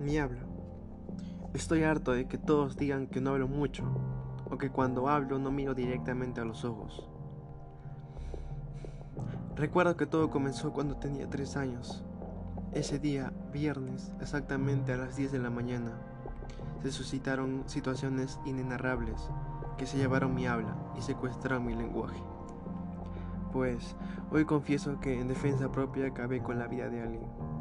Mi habla. Estoy harto de que todos digan que no hablo mucho, o que cuando hablo no miro directamente a los ojos. Recuerdo que todo comenzó cuando tenía tres años. Ese día, viernes, exactamente a las 10 de la mañana, se suscitaron situaciones inenarrables que se llevaron mi habla y secuestraron mi lenguaje. Pues hoy confieso que en defensa propia acabé con la vida de alguien.